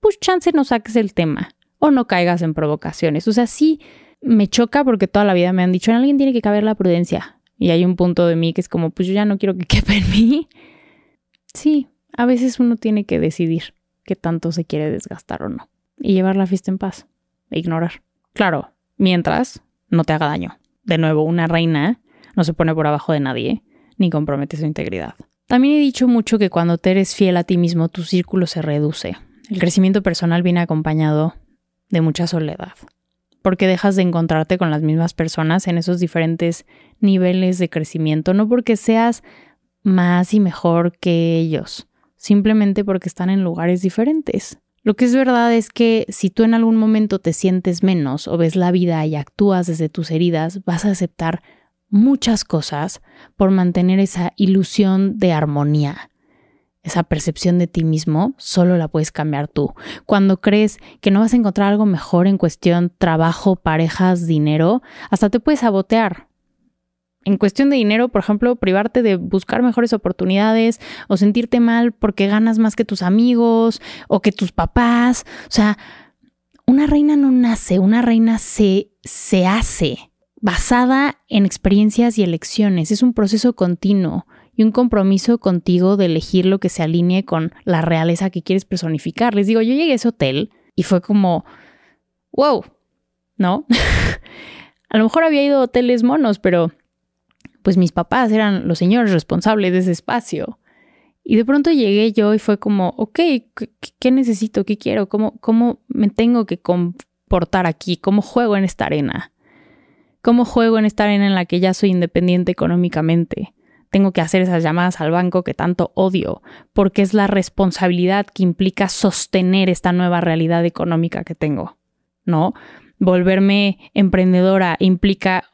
pues chance no saques el tema o no caigas en provocaciones. O sea, sí me choca porque toda la vida me han dicho, en alguien tiene que caber la prudencia. Y hay un punto de mí que es como, pues yo ya no quiero que quepa en mí. Sí, a veces uno tiene que decidir qué tanto se quiere desgastar o no. Y llevar la fiesta en paz. E ignorar. Claro, mientras no te haga daño. De nuevo, una reina no se pone por abajo de nadie, ni compromete su integridad. También he dicho mucho que cuando te eres fiel a ti mismo, tu círculo se reduce. El crecimiento personal viene acompañado de mucha soledad, porque dejas de encontrarte con las mismas personas en esos diferentes niveles de crecimiento, no porque seas más y mejor que ellos, simplemente porque están en lugares diferentes. Lo que es verdad es que si tú en algún momento te sientes menos o ves la vida y actúas desde tus heridas, vas a aceptar muchas cosas por mantener esa ilusión de armonía. Esa percepción de ti mismo solo la puedes cambiar tú. Cuando crees que no vas a encontrar algo mejor en cuestión trabajo, parejas, dinero, hasta te puedes sabotear. En cuestión de dinero, por ejemplo, privarte de buscar mejores oportunidades o sentirte mal porque ganas más que tus amigos o que tus papás. O sea, una reina no nace, una reina se, se hace basada en experiencias y elecciones. Es un proceso continuo y un compromiso contigo de elegir lo que se alinee con la realeza que quieres personificar. Les digo, yo llegué a ese hotel y fue como, wow, ¿no? a lo mejor había ido a hoteles monos, pero pues mis papás eran los señores responsables de ese espacio. Y de pronto llegué yo y fue como, ok, ¿qué, necesito? ¿Qué quiero? ¿Cómo, ¿Cómo me tengo que comportar aquí? ¿Cómo juego en esta arena? ¿Cómo juego en esta arena en la que ya soy independiente económicamente? Tengo que hacer esas llamadas al banco que tanto odio, porque es la responsabilidad que implica sostener esta nueva realidad económica que tengo, ¿no? Volverme emprendedora implica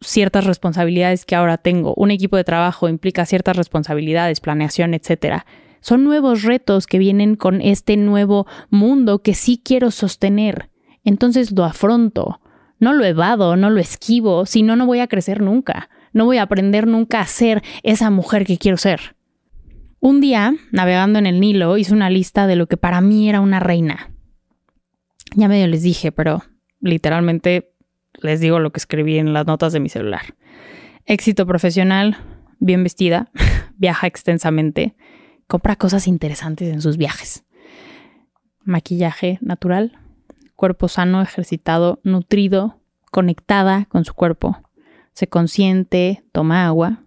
ciertas responsabilidades que ahora tengo. Un equipo de trabajo implica ciertas responsabilidades, planeación, etcétera. Son nuevos retos que vienen con este nuevo mundo que sí quiero sostener. Entonces lo afronto, no lo evado, no lo esquivo, si no, no voy a crecer nunca. No voy a aprender nunca a ser esa mujer que quiero ser. Un día, navegando en el Nilo, hice una lista de lo que para mí era una reina. Ya medio les dije, pero literalmente les digo lo que escribí en las notas de mi celular. Éxito profesional, bien vestida, viaja extensamente, compra cosas interesantes en sus viajes. Maquillaje natural, cuerpo sano, ejercitado, nutrido, conectada con su cuerpo. Se consiente, toma agua,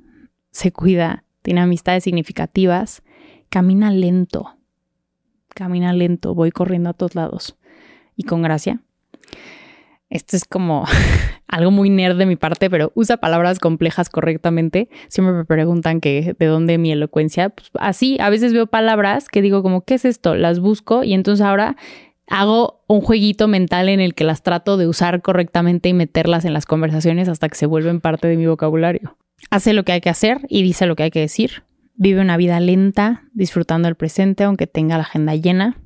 se cuida, tiene amistades significativas, camina lento. Camina lento, voy corriendo a todos lados y con gracia. Esto es como algo muy nerd de mi parte, pero usa palabras complejas correctamente. Siempre me preguntan que de dónde mi elocuencia. Pues así, a veces veo palabras que digo como, ¿qué es esto? Las busco y entonces ahora hago un jueguito mental en el que las trato de usar correctamente y meterlas en las conversaciones hasta que se vuelven parte de mi vocabulario. Hace lo que hay que hacer y dice lo que hay que decir. Vive una vida lenta, disfrutando el presente aunque tenga la agenda llena.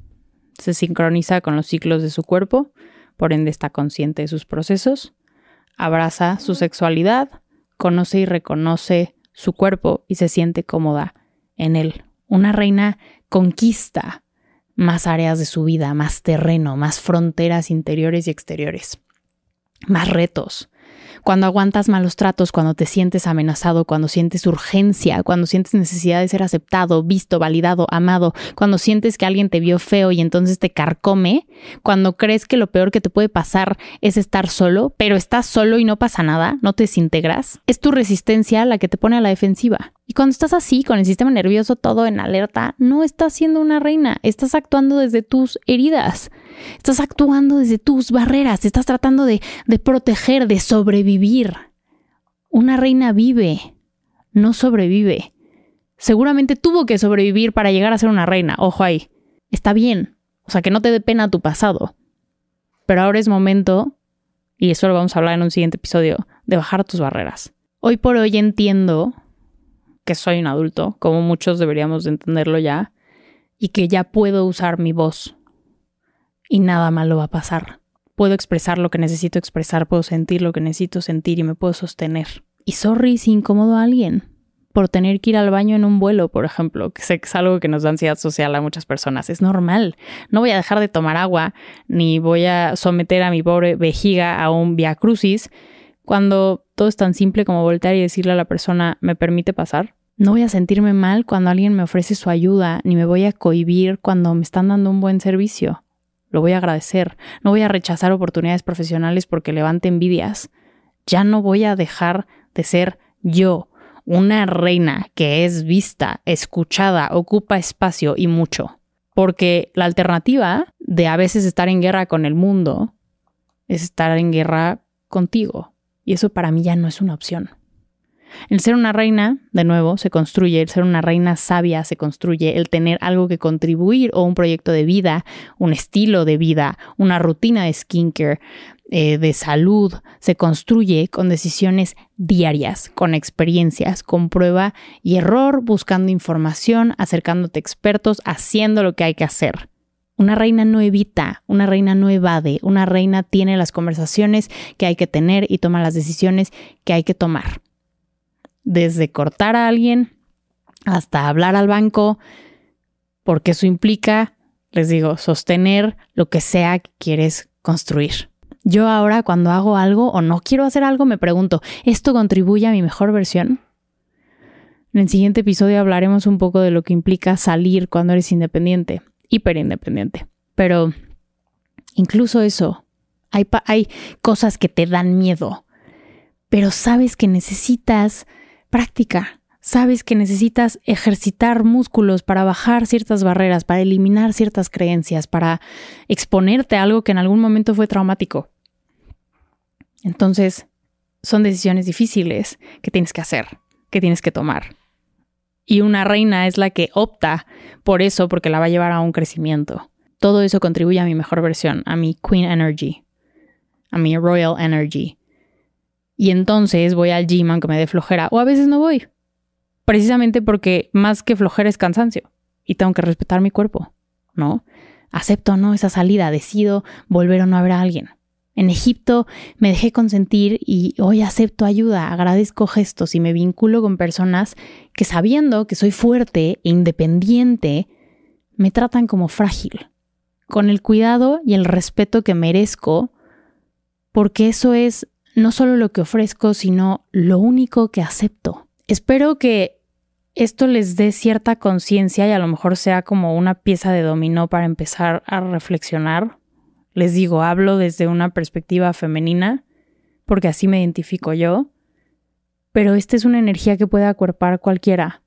Se sincroniza con los ciclos de su cuerpo por ende está consciente de sus procesos, abraza su sexualidad, conoce y reconoce su cuerpo y se siente cómoda en él. Una reina conquista más áreas de su vida, más terreno, más fronteras interiores y exteriores, más retos, cuando aguantas malos tratos, cuando te sientes amenazado, cuando sientes urgencia, cuando sientes necesidad de ser aceptado, visto, validado, amado, cuando sientes que alguien te vio feo y entonces te carcome, cuando crees que lo peor que te puede pasar es estar solo, pero estás solo y no pasa nada, no te desintegras, es tu resistencia la que te pone a la defensiva. Y cuando estás así, con el sistema nervioso todo en alerta, no estás siendo una reina, estás actuando desde tus heridas. Estás actuando desde tus barreras, estás tratando de, proteger, de sobrevivir. Una reina vive, no sobrevive. Seguramente tuvo que sobrevivir para llegar a ser una reina, ojo ahí. Está bien, o sea, que no te dé pena tu pasado. Pero ahora es momento, y eso lo vamos a hablar en un siguiente episodio, de bajar tus barreras. Hoy por hoy entiendo que soy un adulto, como muchos deberíamos de entenderlo ya, y que ya puedo usar mi voz y nada malo va a pasar. Puedo expresar lo que necesito expresar, puedo sentir lo que necesito sentir y me puedo sostener. Y sorry si incomodo a alguien por tener que ir al baño en un vuelo, por ejemplo, que sé que es algo que nos da ansiedad social a muchas personas. Es normal. No voy a dejar de tomar agua ni voy a someter a mi pobre vejiga a un via crucis cuando todo es tan simple como voltear y decirle a la persona, ¿me permite pasar? No voy a sentirme mal cuando alguien me ofrece su ayuda, ni me voy a cohibir cuando me están dando un buen servicio lo voy a agradecer. No voy a rechazar oportunidades profesionales porque levante envidias. Ya no voy a dejar de ser yo, una reina que es vista, escuchada, ocupa espacio y mucho. Porque la alternativa de a veces estar en guerra con el mundo es estar en guerra contigo. Y eso para mí ya no es una opción. El ser una reina, de nuevo, se construye, el ser una reina sabia se construye, el tener algo que contribuir o un proyecto de vida, un estilo de vida, una rutina de skincare, eh, de salud, se construye con decisiones diarias, con experiencias, con prueba y error, buscando información, acercándote a expertos, haciendo lo que hay que hacer. Una reina no evita, una reina no evade, una reina tiene las conversaciones que hay que tener y toma las decisiones que hay que tomar desde cortar a alguien hasta hablar al banco, porque eso implica, les digo, sostener lo que sea que quieres construir. Yo ahora cuando hago algo o no quiero hacer algo me pregunto, ¿esto contribuye a mi mejor versión? En el siguiente episodio hablaremos un poco de lo que implica salir cuando eres independiente, hiperindependiente. Pero incluso eso, hay, hay cosas que te dan miedo, pero sabes que necesitas práctica. Sabes que necesitas ejercitar músculos para bajar ciertas barreras, para eliminar ciertas creencias, para exponerte a algo que en algún momento fue traumático. Entonces, son decisiones difíciles que tienes que hacer, que tienes que tomar. Y una reina es la que opta por eso porque la va a llevar a un crecimiento. Todo eso contribuye a mi mejor versión, a mi Queen Energy, a mi Royal Energy. Y entonces voy al gym aunque me dé flojera. O a veces no voy. Precisamente porque más que flojera es cansancio. Y tengo que respetar mi cuerpo. ¿No? Acepto o no esa salida. Decido volver o no a ver a alguien. En Egipto me dejé consentir y hoy acepto ayuda, agradezco gestos y me vinculo con personas que sabiendo que soy fuerte e independiente, me tratan como frágil, con el cuidado y el respeto que merezco, porque eso es no solo lo que ofrezco, sino lo único que acepto. Espero que esto les dé cierta conciencia y a lo mejor sea como una pieza de dominó para empezar a reflexionar. Les digo, hablo desde una perspectiva femenina, porque así me identifico yo, pero esta es una energía que puede acuerpar cualquiera,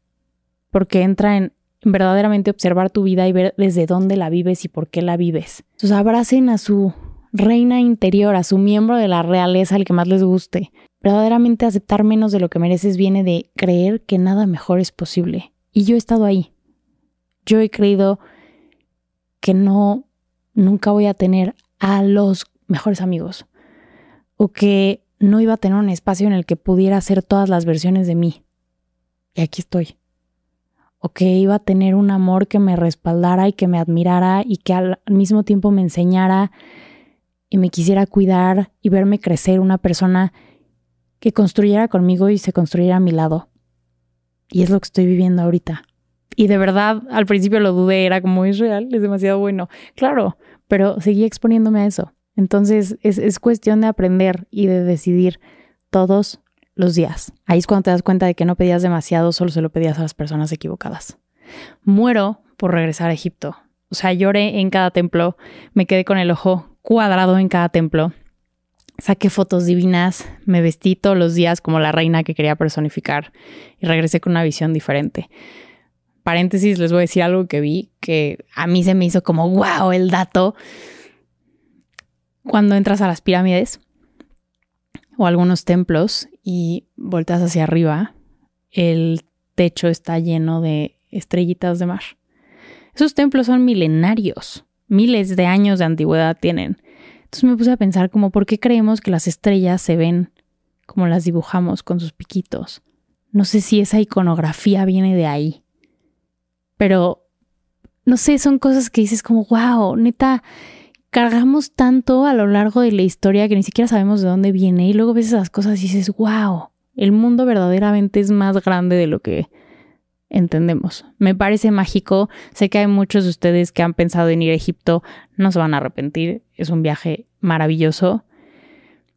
porque entra en verdaderamente observar tu vida y ver desde dónde la vives y por qué la vives. Entonces abracen a su reina interior, a su miembro de la realeza, al que más les guste. Verdaderamente aceptar menos de lo que mereces viene de creer que nada mejor es posible. Y yo he estado ahí. Yo he creído que no, nunca voy a tener a los mejores amigos. O que no iba a tener un espacio en el que pudiera hacer todas las versiones de mí. Y aquí estoy. O que iba a tener un amor que me respaldara y que me admirara y que al mismo tiempo me enseñara y me quisiera cuidar y verme crecer una persona que construyera conmigo y se construyera a mi lado. Y es lo que estoy viviendo ahorita. Y de verdad, al principio lo dudé, era como, es real, es demasiado bueno. Claro, pero seguí exponiéndome a eso. Entonces es, es cuestión de aprender y de decidir todos los días. Ahí es cuando te das cuenta de que no pedías demasiado, solo se lo pedías a las personas equivocadas. Muero por regresar a Egipto. O sea, lloré en cada templo, me quedé con el ojo cuadrado en cada templo. Saqué fotos divinas, me vestí todos los días como la reina que quería personificar y regresé con una visión diferente. Paréntesis, les voy a decir algo que vi que a mí se me hizo como wow el dato. Cuando entras a las pirámides o algunos templos y volteas hacia arriba, el techo está lleno de estrellitas de mar. Esos templos son milenarios miles de años de antigüedad tienen. Entonces me puse a pensar como por qué creemos que las estrellas se ven como las dibujamos con sus piquitos. No sé si esa iconografía viene de ahí. Pero, no sé, son cosas que dices como, wow, neta, cargamos tanto a lo largo de la historia que ni siquiera sabemos de dónde viene y luego ves esas cosas y dices, wow, el mundo verdaderamente es más grande de lo que entendemos. Me parece mágico. Sé que hay muchos de ustedes que han pensado en ir a Egipto, no se van a arrepentir. Es un viaje maravilloso.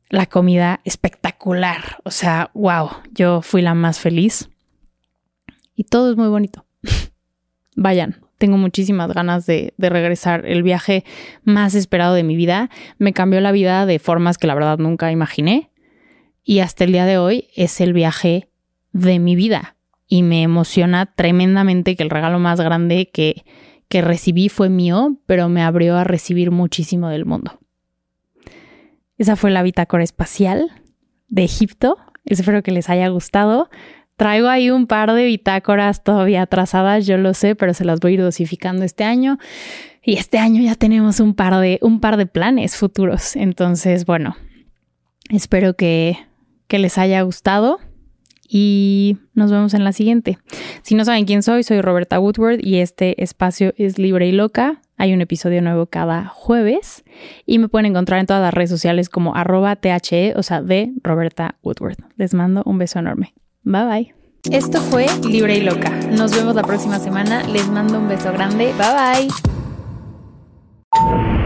La comida espectacular. O sea, wow, yo fui la más feliz. Y todo es muy bonito. Vayan, tengo muchísimas ganas de, regresar. El viaje más esperado de mi vida me cambió la vida de formas que la verdad nunca imaginé. Y hasta el día de hoy es el viaje de mi vida y me emociona tremendamente que el regalo más grande que, que recibí fue mío, pero me abrió a recibir muchísimo del mundo. Esa fue la bitácora espacial de Egipto. Espero que les haya gustado. Traigo ahí un par de bitácoras todavía atrasadas, yo lo sé, pero se las voy a ir dosificando este año. Y este año ya tenemos un par de, un par de planes futuros. Entonces, bueno, espero que, les haya gustado y nos vemos en la siguiente. Si no saben quién soy, soy Roberta Woodward y este espacio es libre y loca. Hay un episodio nuevo cada jueves y me pueden encontrar en todas las redes sociales como arroba THE, o sea, de Roberta Woodward. Les mando un beso enorme. Bye bye. Esto fue Libre y Loca. Nos vemos la próxima semana. Les mando un beso grande. Bye bye.